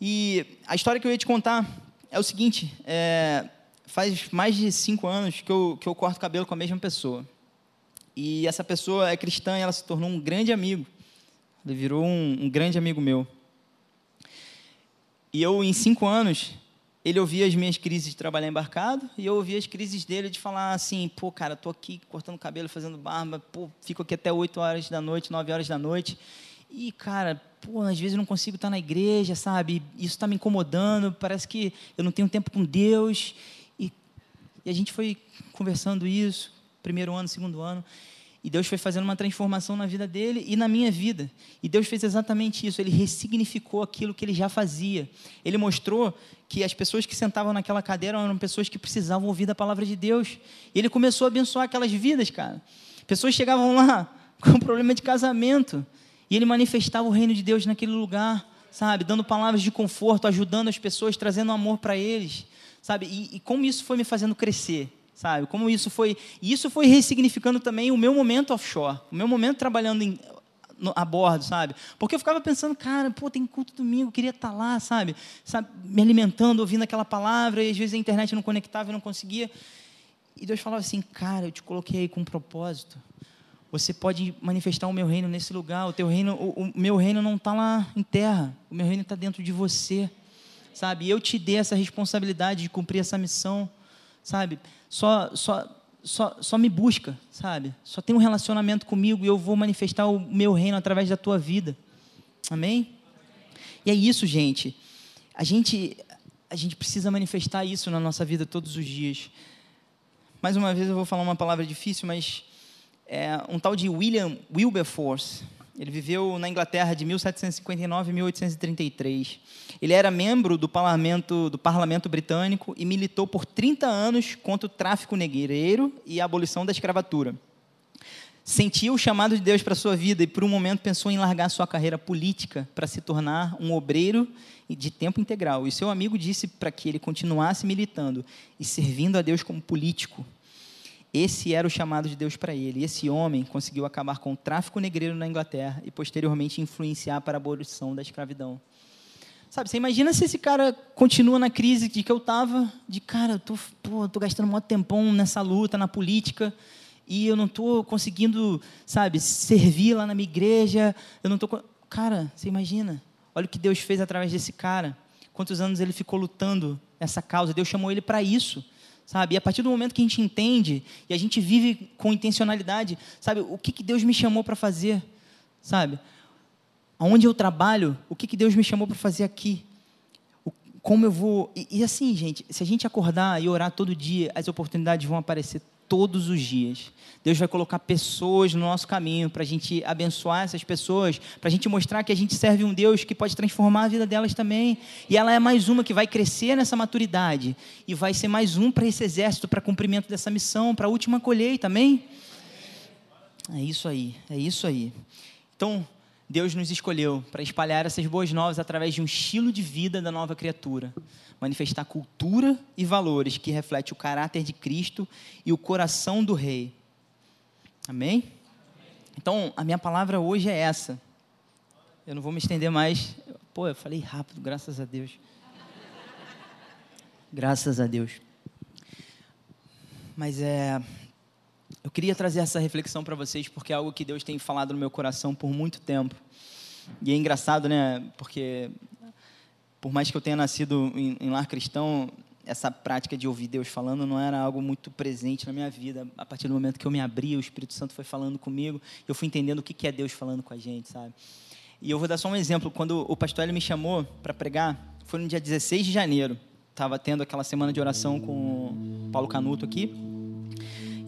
E a história que eu ia te contar é o seguinte: é, faz mais de cinco anos que eu, que eu corto cabelo com a mesma pessoa. E essa pessoa é cristã e ela se tornou um grande amigo. Ele virou um, um grande amigo meu. E eu, em cinco anos, ele ouvia as minhas crises de trabalhar embarcado e eu ouvia as crises dele de falar assim, pô, cara, tô aqui cortando cabelo, fazendo barba, pô, fico aqui até 8 horas da noite, 9 horas da noite. E, cara, pô, às vezes eu não consigo estar na igreja, sabe? Isso está me incomodando, parece que eu não tenho tempo com Deus. E, e a gente foi conversando isso, primeiro ano, segundo ano. E Deus foi fazendo uma transformação na vida dele e na minha vida. E Deus fez exatamente isso. Ele ressignificou aquilo que ele já fazia. Ele mostrou que as pessoas que sentavam naquela cadeira eram pessoas que precisavam ouvir da palavra de Deus. E ele começou a abençoar aquelas vidas, cara. Pessoas chegavam lá com problema de casamento. E ele manifestava o reino de Deus naquele lugar, sabe? Dando palavras de conforto, ajudando as pessoas, trazendo amor para eles, sabe? E, e como isso foi me fazendo crescer sabe? Como isso foi. Isso foi ressignificando também o meu momento offshore, o meu momento trabalhando em, no, a bordo, sabe? Porque eu ficava pensando, cara, pô, tem culto domingo, eu queria estar tá lá, sabe? sabe? Me alimentando, ouvindo aquela palavra, e às vezes a internet não conectava e não conseguia. E Deus falava assim, cara, eu te coloquei aí com um propósito. Você pode manifestar o meu reino nesse lugar. O teu reino, o, o meu reino não está lá em terra. O meu reino está dentro de você, sabe? Eu te dei essa responsabilidade de cumprir essa missão sabe? Só, só, só, só me busca, sabe? Só tem um relacionamento comigo e eu vou manifestar o meu reino através da tua vida. Amém? E é isso, gente. A gente, a gente precisa manifestar isso na nossa vida todos os dias. Mais uma vez eu vou falar uma palavra difícil, mas é um tal de William Wilberforce ele viveu na Inglaterra de 1759 a 1833. Ele era membro do parlamento, do parlamento britânico e militou por 30 anos contra o tráfico negreiro e a abolição da escravatura. Sentiu o chamado de Deus para sua vida e, por um momento, pensou em largar sua carreira política para se tornar um obreiro de tempo integral. E seu amigo disse para que ele continuasse militando e servindo a Deus como político. Esse era o chamado de Deus para ele. Esse homem conseguiu acabar com o tráfico negreiro na Inglaterra e posteriormente influenciar para a abolição da escravidão. Sabe, você imagina se esse cara continua na crise de que eu estava, de cara, eu tô, pô, tô gastando um tempão nessa luta, na política, e eu não estou conseguindo, sabe, servir lá na minha igreja, eu não estou... Cara, você imagina, olha o que Deus fez através desse cara, quantos anos ele ficou lutando essa causa, Deus chamou ele para isso, sabe? E a partir do momento que a gente entende e a gente vive com intencionalidade, sabe? O que, que Deus me chamou para fazer, sabe? Aonde eu trabalho, o que, que Deus me chamou para fazer aqui? O, como eu vou. E, e assim, gente, se a gente acordar e orar todo dia, as oportunidades vão aparecer todos os dias. Deus vai colocar pessoas no nosso caminho para a gente abençoar essas pessoas, para a gente mostrar que a gente serve um Deus que pode transformar a vida delas também. E ela é mais uma que vai crescer nessa maturidade e vai ser mais um para esse exército, para cumprimento dessa missão, para a última colheita, amém? É isso aí, é isso aí. Então, Deus nos escolheu para espalhar essas boas novas através de um estilo de vida da nova criatura manifestar cultura e valores que refletem o caráter de Cristo e o coração do Rei. Amém? Então, a minha palavra hoje é essa. Eu não vou me estender mais. Pô, eu falei rápido, graças a Deus. Graças a Deus. Mas é. Eu queria trazer essa reflexão para vocês porque é algo que Deus tem falado no meu coração por muito tempo. E é engraçado, né? Porque por mais que eu tenha nascido em, em lar cristão, essa prática de ouvir Deus falando não era algo muito presente na minha vida. A partir do momento que eu me abri, o Espírito Santo foi falando comigo, eu fui entendendo o que é Deus falando com a gente, sabe? E eu vou dar só um exemplo. Quando o pastor ele me chamou para pregar, foi no dia 16 de janeiro. Estava tendo aquela semana de oração com o Paulo Canuto aqui.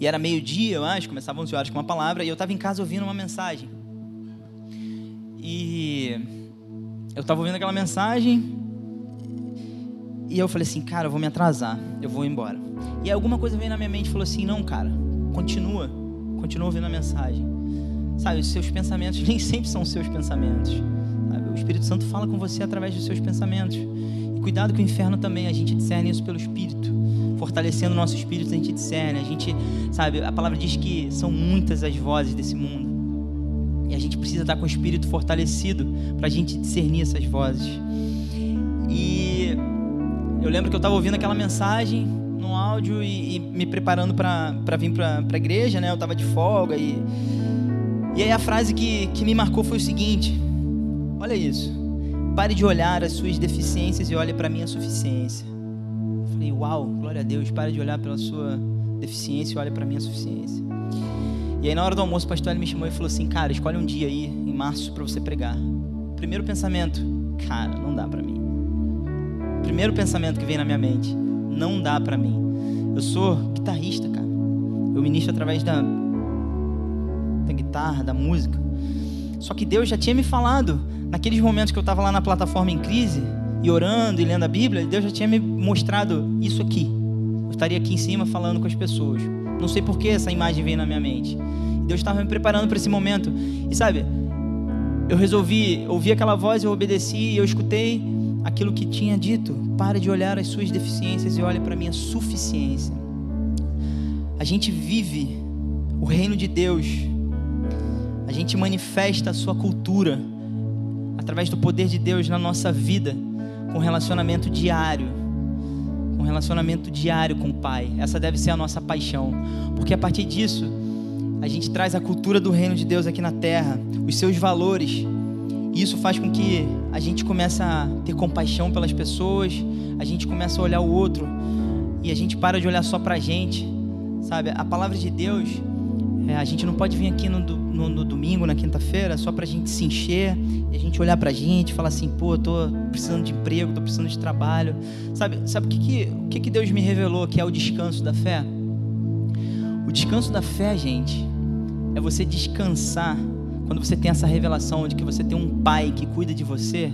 E era meio-dia, eu acho, começava 11 horas com uma palavra, e eu estava em casa ouvindo uma mensagem. E eu estava ouvindo aquela mensagem e eu falei assim, cara, eu vou me atrasar, eu vou embora. E aí alguma coisa veio na minha mente e falou assim, não, cara, continua, continua ouvindo a mensagem. Sabe, os seus pensamentos nem sempre são os seus pensamentos. Sabe? O Espírito Santo fala com você através dos seus pensamentos. E cuidado que o inferno também, a gente discerne isso pelo Espírito. Fortalecendo o nosso Espírito, a gente discerne. A gente, sabe, a palavra diz que são muitas as vozes desse mundo. E a gente precisa estar com o Espírito fortalecido para a gente discernir essas vozes. E eu lembro que eu estava ouvindo aquela mensagem no áudio e, e me preparando para vir para a igreja, né? Eu estava de folga e e aí a frase que, que me marcou foi o seguinte: olha isso. Pare de olhar as suas deficiências e olhe para a minha suficiência. Falei, uau, glória a Deus, pare de olhar pela sua deficiência e olhe para a minha suficiência. E aí na hora do almoço o pastor ele me chamou e falou assim, cara, escolhe um dia aí em março para você pregar. Primeiro pensamento, cara, não dá para mim. Primeiro pensamento que vem na minha mente, não dá para mim. Eu sou guitarrista, cara. Eu ministro através da da guitarra, da música. Só que Deus já tinha me falado, naqueles momentos que eu estava lá na plataforma em crise, e orando e lendo a Bíblia, Deus já tinha me mostrado isso aqui. Eu estaria aqui em cima falando com as pessoas. Não sei por que essa imagem veio na minha mente. Deus estava me preparando para esse momento. E sabe, eu resolvi ouvir aquela voz, eu obedeci e eu escutei aquilo que tinha dito. Pare de olhar as suas deficiências e olhe para a minha suficiência. A gente vive o reino de Deus a gente manifesta a sua cultura através do poder de Deus na nossa vida, com relacionamento diário, com relacionamento diário com o Pai. Essa deve ser a nossa paixão, porque a partir disso a gente traz a cultura do reino de Deus aqui na terra, os seus valores. E isso faz com que a gente comece a ter compaixão pelas pessoas, a gente começa a olhar o outro e a gente para de olhar só para a gente, sabe? A palavra de Deus, é, a gente não pode vir aqui no, no, no domingo, na quinta-feira, só para a gente se encher e a gente olhar para a gente e falar assim, pô, tô precisando de emprego, tô precisando de trabalho. Sabe, sabe o que, que, o que, que Deus me revelou que é o descanso da fé? O descanso da fé, gente, é você descansar quando você tem essa revelação de que você tem um pai que cuida de você.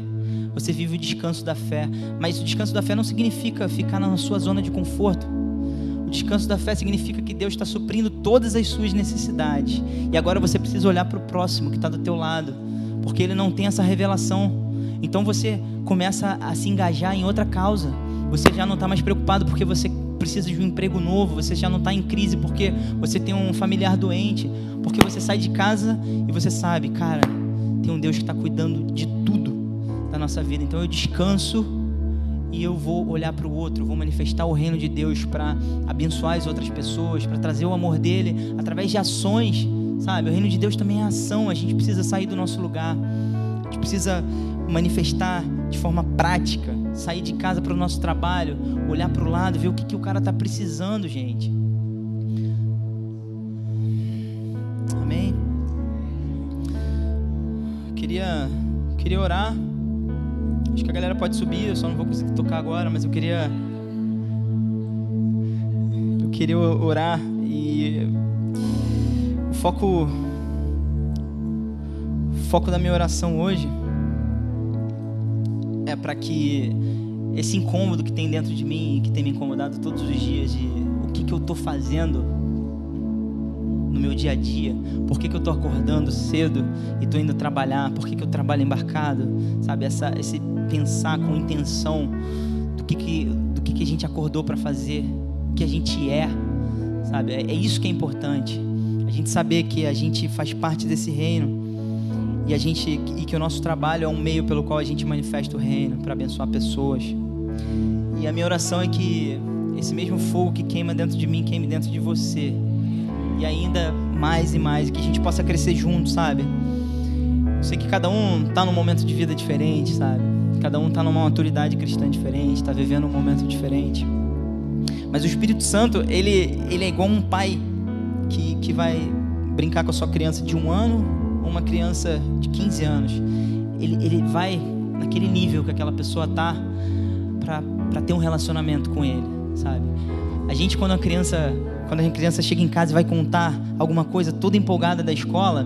Você vive o descanso da fé, mas o descanso da fé não significa ficar na sua zona de conforto. O descanso da fé significa que Deus está suprindo todas as suas necessidades. E agora você precisa olhar para o próximo que está do teu lado, porque ele não tem essa revelação. Então você começa a se engajar em outra causa. Você já não está mais preocupado porque você precisa de um emprego novo. Você já não está em crise porque você tem um familiar doente. Porque você sai de casa e você sabe, cara, tem um Deus que está cuidando de tudo da nossa vida. Então eu descanso e eu vou olhar para o outro, vou manifestar o reino de Deus para abençoar as outras pessoas, para trazer o amor dele através de ações, sabe? O reino de Deus também é ação, a gente precisa sair do nosso lugar, a gente precisa manifestar de forma prática, sair de casa para o nosso trabalho, olhar para o lado, ver o que, que o cara está precisando, gente. Amém? Queria, queria orar. Acho que a galera pode subir, eu só não vou conseguir tocar agora, mas eu queria. Eu queria orar e. O foco. O foco da minha oração hoje é para que esse incômodo que tem dentro de mim, que tem me incomodado todos os dias, de o que, que eu estou fazendo no meu dia a dia, por que, que eu estou acordando cedo e estou indo trabalhar, por que, que eu trabalho embarcado, sabe? Essa, esse pensar com intenção do que, que, do que, que a gente acordou para fazer, o que a gente é, sabe? É, é isso que é importante. A gente saber que a gente faz parte desse reino e a gente e que o nosso trabalho é um meio pelo qual a gente manifesta o reino para abençoar pessoas. E a minha oração é que esse mesmo fogo que queima dentro de mim queime dentro de você. E ainda mais e mais, que a gente possa crescer junto, sabe? Eu sei que cada um está num momento de vida diferente, sabe? Cada um está numa maturidade cristã diferente, está vivendo um momento diferente. Mas o Espírito Santo, ele, ele é igual um pai que, que vai brincar com a sua criança de um ano ou uma criança de 15 anos. Ele, ele vai naquele nível que aquela pessoa tá para ter um relacionamento com ele, sabe? A gente, quando a criança quando a criança chega em casa e vai contar alguma coisa toda empolgada da escola,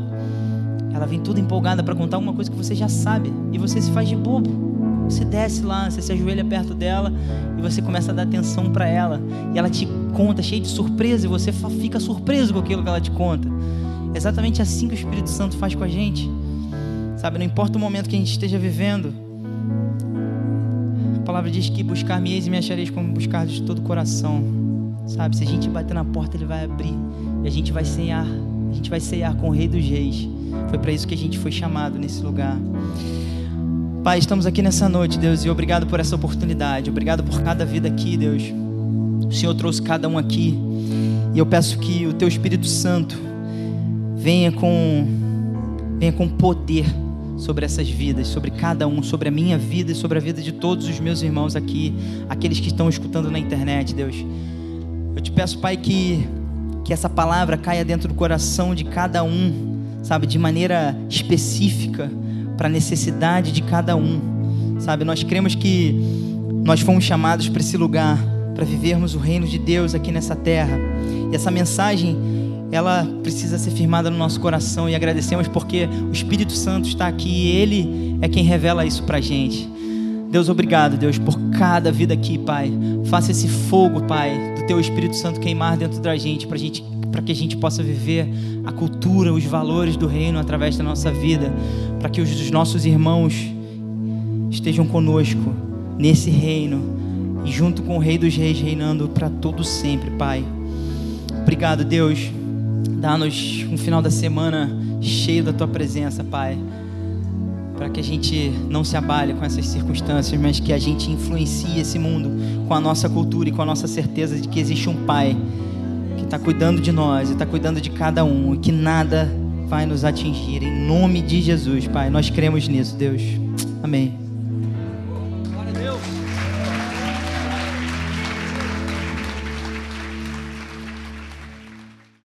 ela vem toda empolgada para contar alguma coisa que você já sabe e você se faz de bobo. Você desce lá, você se ajoelha perto dela e você começa a dar atenção para ela. E ela te conta cheio de surpresa e você fica surpreso com aquilo que ela te conta. É exatamente assim que o Espírito Santo faz com a gente. Sabe, não importa o momento que a gente esteja vivendo. A palavra diz que buscar-me-eis e me achareis como buscar de todo o coração. Sabe, se a gente bater na porta, ele vai abrir. E a gente vai ceiar. A gente vai ceiar com o Rei dos Reis. Foi para isso que a gente foi chamado nesse lugar. Pai, estamos aqui nessa noite, Deus, e obrigado por essa oportunidade. Obrigado por cada vida aqui, Deus. O Senhor trouxe cada um aqui. E eu peço que o teu Espírito Santo venha com venha com poder sobre essas vidas, sobre cada um, sobre a minha vida e sobre a vida de todos os meus irmãos aqui, aqueles que estão escutando na internet, Deus. Eu te peço, Pai, que que essa palavra caia dentro do coração de cada um, sabe, de maneira específica para a necessidade de cada um. Sabe, nós cremos que nós fomos chamados para esse lugar, para vivermos o reino de Deus aqui nessa terra. E essa mensagem, ela precisa ser firmada no nosso coração e agradecemos porque o Espírito Santo está aqui e ele é quem revela isso para a gente. Deus, obrigado, Deus, por cada vida aqui, Pai. Faça esse fogo, Pai, do Teu Espírito Santo queimar dentro da gente, para gente, para que a gente possa viver a cultura, os valores do reino através da nossa vida, para que os nossos irmãos estejam conosco nesse reino e junto com o Rei dos Reis reinando para todo sempre, Pai. Obrigado, Deus. Dá-nos um final da semana cheio da tua presença, Pai. Para que a gente não se abale com essas circunstâncias, mas que a gente influencie esse mundo com a nossa cultura e com a nossa certeza de que existe um Pai que está cuidando de nós e está cuidando de cada um e que nada vai nos atingir. Em nome de Jesus, Pai, nós cremos nisso, Deus. Amém.